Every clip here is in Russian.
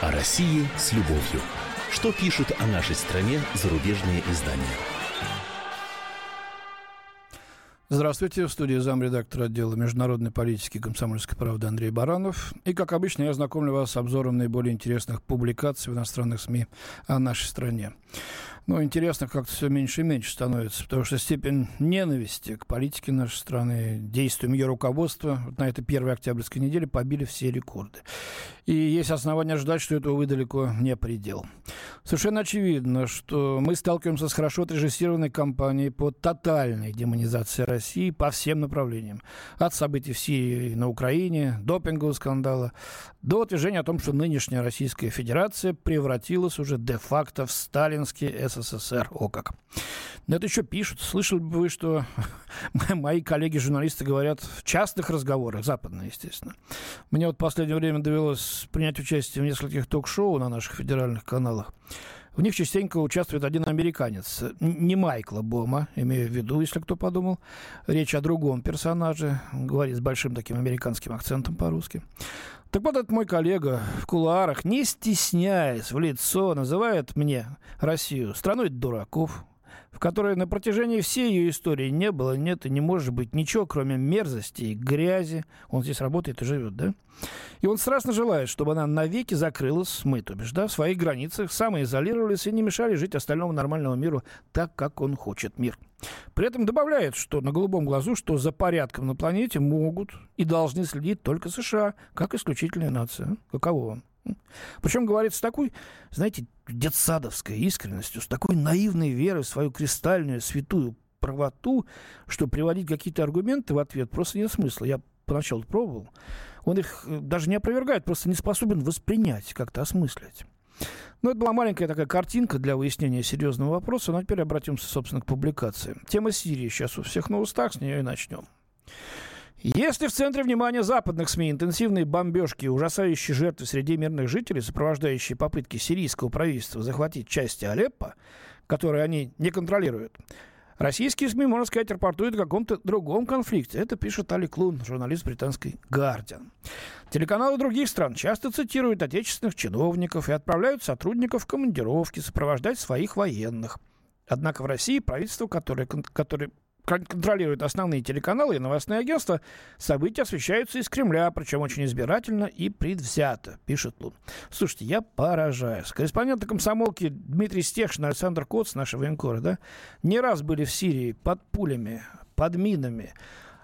О России с любовью. Что пишут о нашей стране зарубежные издания? Здравствуйте, в студии замредактора отдела международной политики комсомольской правды Андрей Баранов. И, как обычно, я знакомлю вас с обзором наиболее интересных публикаций в иностранных СМИ о нашей стране. Ну, интересно как-то все меньше и меньше становится, потому что степень ненависти к политике нашей страны, действиям ее руководства вот на этой первой октябрьской неделе побили все рекорды. И есть основания ждать, что этого вы далеко не предел. Совершенно очевидно, что мы сталкиваемся с хорошо отрежиссированной кампанией по тотальной демонизации России по всем направлениям. От событий в Сирии на Украине, допингового скандала, до утверждения о том, что нынешняя Российская Федерация превратилась уже де-факто в сталинский СССР. О как. Но это еще пишут. Слышали бы вы, что мои коллеги-журналисты говорят в частных разговорах, западные, естественно. Мне вот в последнее время довелось принять участие в нескольких ток-шоу на наших федеральных каналах. В них частенько участвует один американец, не Майкла Бома, имею в виду, если кто подумал. Речь о другом персонаже, говорит с большим таким американским акцентом по-русски. Так вот, этот мой коллега в кулуарах, не стесняясь в лицо, называет мне Россию страной дураков, в которой на протяжении всей ее истории не было, нет и не может быть ничего, кроме мерзости и грязи. Он здесь работает и живет, да? И он страстно желает, чтобы она навеки закрылась, мы, то бишь, да, в своих границах, самоизолировались и не мешали жить остальному нормальному миру так, как он хочет мир. При этом добавляет, что на голубом глазу, что за порядком на планете могут и должны следить только США, как исключительная нация. Каково вам? Причем говорит с такой, знаете, детсадовской искренностью, с такой наивной верой в свою кристальную, святую правоту, что приводить какие-то аргументы в ответ просто нет смысла. Я поначалу пробовал. Он их э, даже не опровергает, просто не способен воспринять, как-то осмыслить. Ну, это была маленькая такая картинка для выяснения серьезного вопроса, но теперь обратимся, собственно, к публикации. Тема Сирии сейчас у всех на устах, с нее и начнем. Если в центре внимания западных СМИ интенсивные бомбежки и ужасающие жертвы среди мирных жителей, сопровождающие попытки сирийского правительства захватить части Алеппо, которые они не контролируют, российские СМИ, можно сказать, рапортуют о каком-то другом конфликте. Это пишет Али Клун, журналист британской «Гардиан». Телеканалы других стран часто цитируют отечественных чиновников и отправляют сотрудников в командировки сопровождать своих военных. Однако в России правительство, которое, которое контролирует основные телеканалы и новостные агентства, события освещаются из Кремля, причем очень избирательно и предвзято, пишет Лун. Слушайте, я поражаюсь. Корреспонденты комсомолки Дмитрий Стехшин Александр Коц, наши военкоры, да, не раз были в Сирии под пулями, под минами,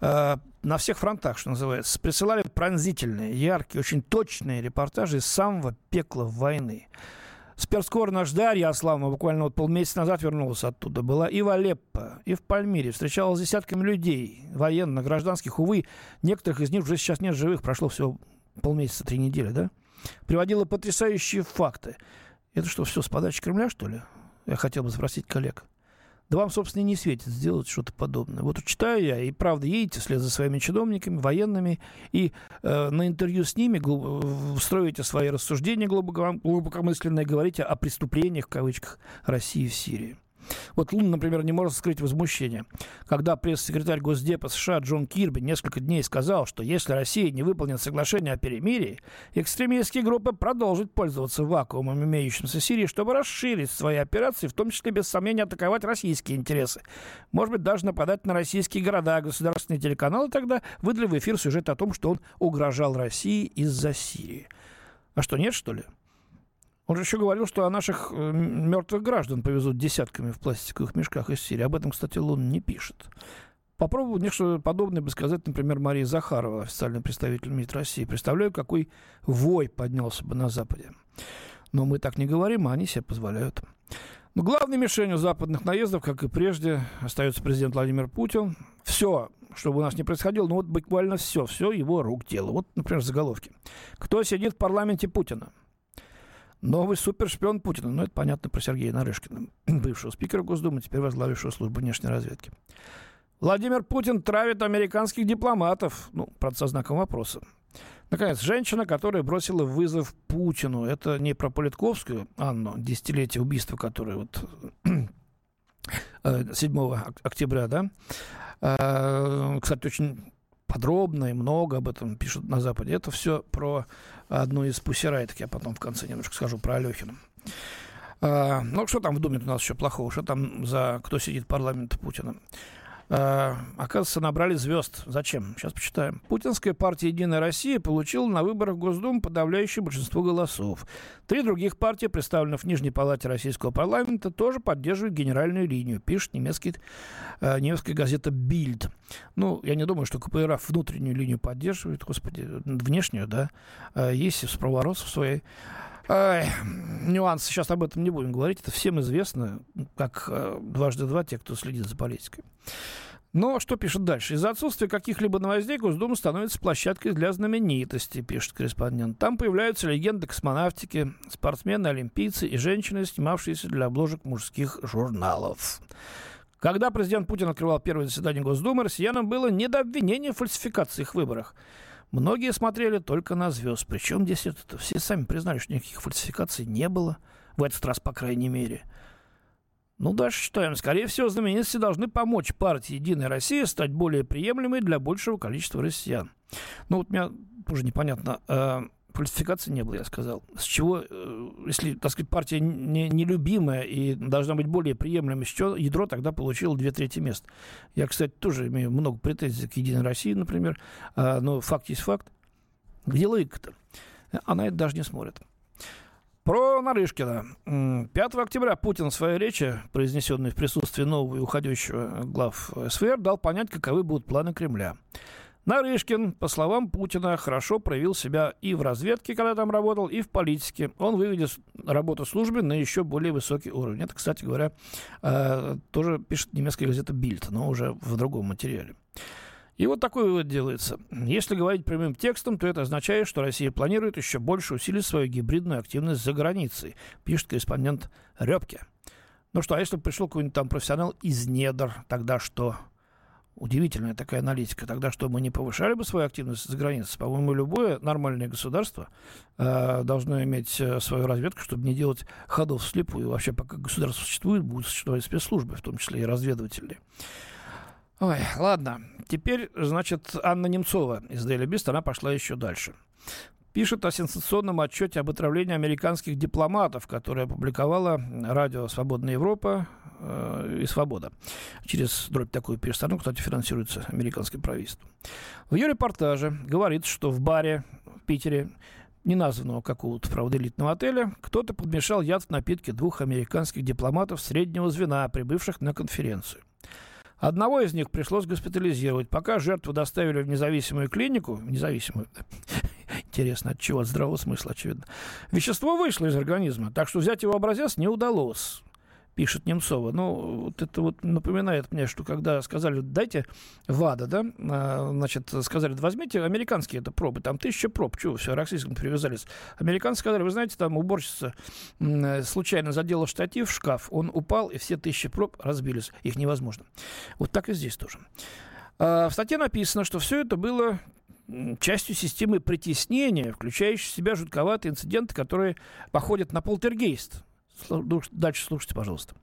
э, на всех фронтах, что называется. Присылали пронзительные, яркие, очень точные репортажи из самого пекла войны. Спецкор наш Дарья Аславова буквально вот полмесяца назад вернулась оттуда. Была и в Алеппо, и в Пальмире. Встречалась с десятками людей, военных, гражданских. Увы, некоторых из них уже сейчас нет живых. Прошло всего полмесяца, три недели, да? Приводила потрясающие факты. Это что, все с подачи Кремля, что ли? Я хотел бы спросить коллег. Да вам, собственно, и не светит сделать что-то подобное. Вот читаю я, и правда едете вслед за своими чиновниками, военными, и э, на интервью с ними глуб... строите свои рассуждения глубоко... глубокомысленные, говорите о преступлениях, в кавычках, России в Сирии. Вот Лун, например, не может скрыть возмущение. Когда пресс-секретарь Госдепа США Джон Кирби несколько дней сказал, что если Россия не выполнит соглашение о перемирии, экстремистские группы продолжат пользоваться вакуумом, имеющимся в Сирии, чтобы расширить свои операции, в том числе, без сомнения, атаковать российские интересы. Может быть, даже нападать на российские города. Государственные телеканалы тогда выдали в эфир сюжет о том, что он угрожал России из-за Сирии. А что, нет, что ли? Он же еще говорил, что о наших э, мертвых граждан повезут десятками в пластиковых мешках из Сирии. Об этом, кстати, Лун не пишет. Попробую нечто подобное бы сказать, например, Мария Захарова, официальный представитель МИД России. Представляю, какой вой поднялся бы на Западе. Но мы так не говорим, а они себе позволяют. Но главной мишенью западных наездов, как и прежде, остается президент Владимир Путин. Все, что бы у нас не происходило, ну вот буквально все, все его рук дело. Вот, например, заголовки. Кто сидит в парламенте Путина? Новый супершпион Путина. Ну, это понятно про Сергея Нарышкина, бывшего спикера Госдумы, теперь возглавившего службу внешней разведки. Владимир Путин травит американских дипломатов. Ну, правда, со знаком вопроса. Наконец, женщина, которая бросила вызов Путину. Это не про Политковскую Анну, десятилетие убийства, которое вот 7 э, октября, да. Э, кстати, очень подробно и много об этом пишут на Западе. Это все про одну из пусирайток. Я потом в конце немножко скажу про Алехина. А, ну, что там в Думе у нас еще плохого? Что там за кто сидит в парламенте Путина? А, оказывается, набрали звезд. Зачем? Сейчас почитаем. Путинская партия «Единая Россия» получила на выборах в Госдуму подавляющее большинство голосов. Три других партии, представленных в Нижней Палате Российского парламента, тоже поддерживают генеральную линию, пишет немецкий, э, немецкая газета «Бильд». Ну, я не думаю, что КПРФ внутреннюю линию поддерживает, господи, внешнюю, да. Э, есть в своей. Ай, нюансы, сейчас об этом не будем говорить. Это всем известно, как э, дважды два те, кто следит за политикой. Но что пишет дальше? Из-за отсутствия каких-либо новостей Госдума становится площадкой для знаменитостей, пишет корреспондент. Там появляются легенды космонавтики, спортсмены, олимпийцы и женщины, снимавшиеся для обложек мужских журналов. Когда президент Путин открывал первое заседание Госдумы, россиянам было не до обвинения в фальсификациях в выборах. Многие смотрели только на звезд. Причем здесь это все сами признали, что никаких фальсификаций не было. В этот раз, по крайней мере. Ну, дальше читаем. Скорее всего, знаменитости должны помочь партии «Единая Россия» стать более приемлемой для большего количества россиян. Ну, вот мне тоже непонятно. А, фальсификации не было, я сказал. С чего, э, если, так сказать, партия не, нелюбимая и должна быть более приемлемой, с чего ядро тогда получило две трети мест. Я, кстати, тоже имею много претензий к «Единой России», например, а, но факт есть факт. Где логика-то? Она это даже не смотрит. Про Нарышкина. 5 октября Путин в своей речи, произнесенной в присутствии нового и уходящего глав СВР, дал понять, каковы будут планы Кремля. Нарышкин, по словам Путина, хорошо проявил себя и в разведке, когда там работал, и в политике. Он выведет работу службы на еще более высокий уровень. Это, кстати говоря, э, тоже пишет немецкая газета «Бильд», но уже в другом материале. И вот такой вывод делается. Если говорить прямым текстом, то это означает, что Россия планирует еще больше усилить свою гибридную активность за границей, пишет корреспондент Репке. Ну что, а если бы пришел какой-нибудь там профессионал из недр, тогда что? Удивительная такая аналитика. Тогда что, мы не повышали бы свою активность за границей? По-моему, любое нормальное государство э, должно иметь э, свою разведку, чтобы не делать ходов вслепую. Вообще, пока государство существует, будут существовать спецслужбы, в том числе и разведывательные. Ой, ладно. Теперь, значит, Анна Немцова из Daily Beast, она пошла еще дальше пишет о сенсационном отчете об отравлении американских дипломатов, которое опубликовала радио «Свободная Европа» и «Свобода». Через дробь такую перестану, кстати, финансируется американским правительством. В ее репортаже говорится, что в баре в Питере неназванного какого-то, правда, элитного отеля, кто-то подмешал яд в напитки двух американских дипломатов среднего звена, прибывших на конференцию. Одного из них пришлось госпитализировать. Пока жертву доставили в независимую клинику, независимую, Интересно, от чего? От здравого смысла, очевидно. Вещество вышло из организма, так что взять его образец не удалось пишет Немцова. Ну, вот это вот напоминает мне, что когда сказали, дайте ВАДА, да, а, значит, сказали, возьмите американские это пробы, там тысяча проб, чего все, российским привязались. Американцы сказали, вы знаете, там уборщица случайно задела штатив в шкаф, он упал, и все тысячи проб разбились. Их невозможно. Вот так и здесь тоже. А, в статье написано, что все это было частью системы притеснения, включающей в себя жутковатые инциденты, которые походят на полтергейст. Дальше слушайте, пожалуйста.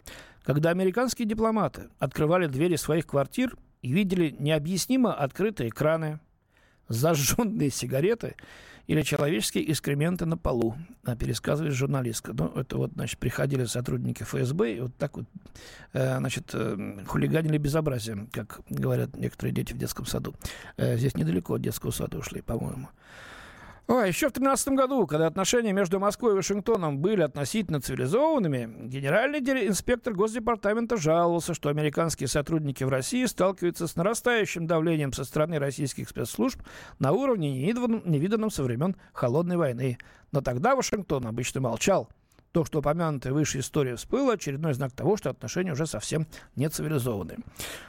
Когда американские дипломаты открывали двери своих квартир и видели необъяснимо открытые экраны, зажженные сигареты или человеческие экскременты на полу, а, пересказывает журналистка. Ну, это вот, значит, приходили сотрудники ФСБ и вот так вот, э, значит, э, хулиганили безобразием, как говорят некоторые дети в детском саду. Э, здесь недалеко от детского сада ушли, по-моему. О, еще в 2013 году, когда отношения между Москвой и Вашингтоном были относительно цивилизованными, генеральный инспектор Госдепартамента жаловался, что американские сотрудники в России сталкиваются с нарастающим давлением со стороны российских спецслужб на уровне, невиданном со времен Холодной войны. Но тогда Вашингтон обычно молчал – то, что упомянутая выше история всплыла, очередной знак того, что отношения уже совсем не цивилизованные.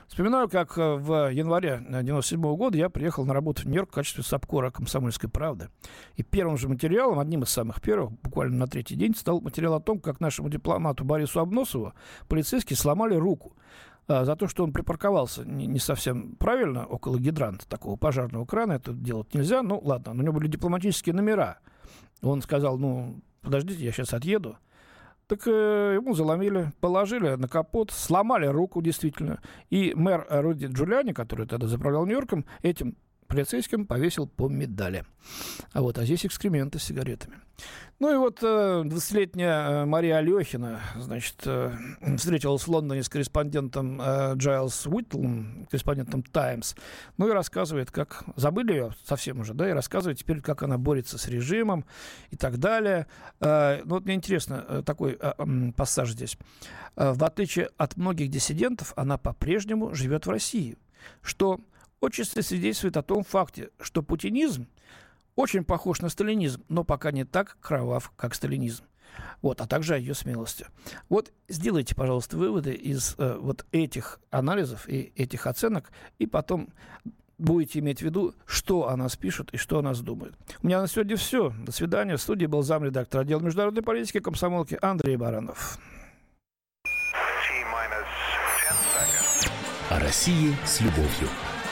Вспоминаю, как э, в январе 1997 года я приехал на работу в Нью-Йорк в качестве сапкора «Комсомольской правды». И первым же материалом, одним из самых первых, буквально на третий день, стал материал о том, как нашему дипломату Борису Обносову полицейские сломали руку а, за то, что он припарковался не, совсем правильно около гидранта, такого пожарного крана. Это делать нельзя. Ну, ладно, у него были дипломатические номера. Он сказал, ну, подождите, я сейчас отъеду. Так э, ему заломили, положили на капот, сломали руку действительно. И мэр Руди Джулиани, который тогда заправлял Нью-Йорком, этим полицейским повесил по медали. А вот, а здесь экскременты с сигаретами. Ну и вот 20-летняя э, Мария Алехина, значит, э, встретилась в Лондоне с корреспондентом э, Джайлс Уитлом, корреспондентом Times. Ну и рассказывает, как... Забыли ее совсем уже, да? И рассказывает теперь, как она борется с режимом и так далее. Ну вот мне интересно такой пассаж здесь. В отличие от многих диссидентов, она по-прежнему живет в России, что отчасти свидетельствует о том факте, что путинизм очень похож на сталинизм, но пока не так кровав, как сталинизм. Вот, а также о ее смелости. Вот сделайте, пожалуйста, выводы из э, вот этих анализов и этих оценок, и потом будете иметь в виду, что о нас пишут и что о нас думают. У меня на сегодня все. До свидания. В студии был замредактор отдела международной политики комсомолки Андрей Баранов. О России с любовью.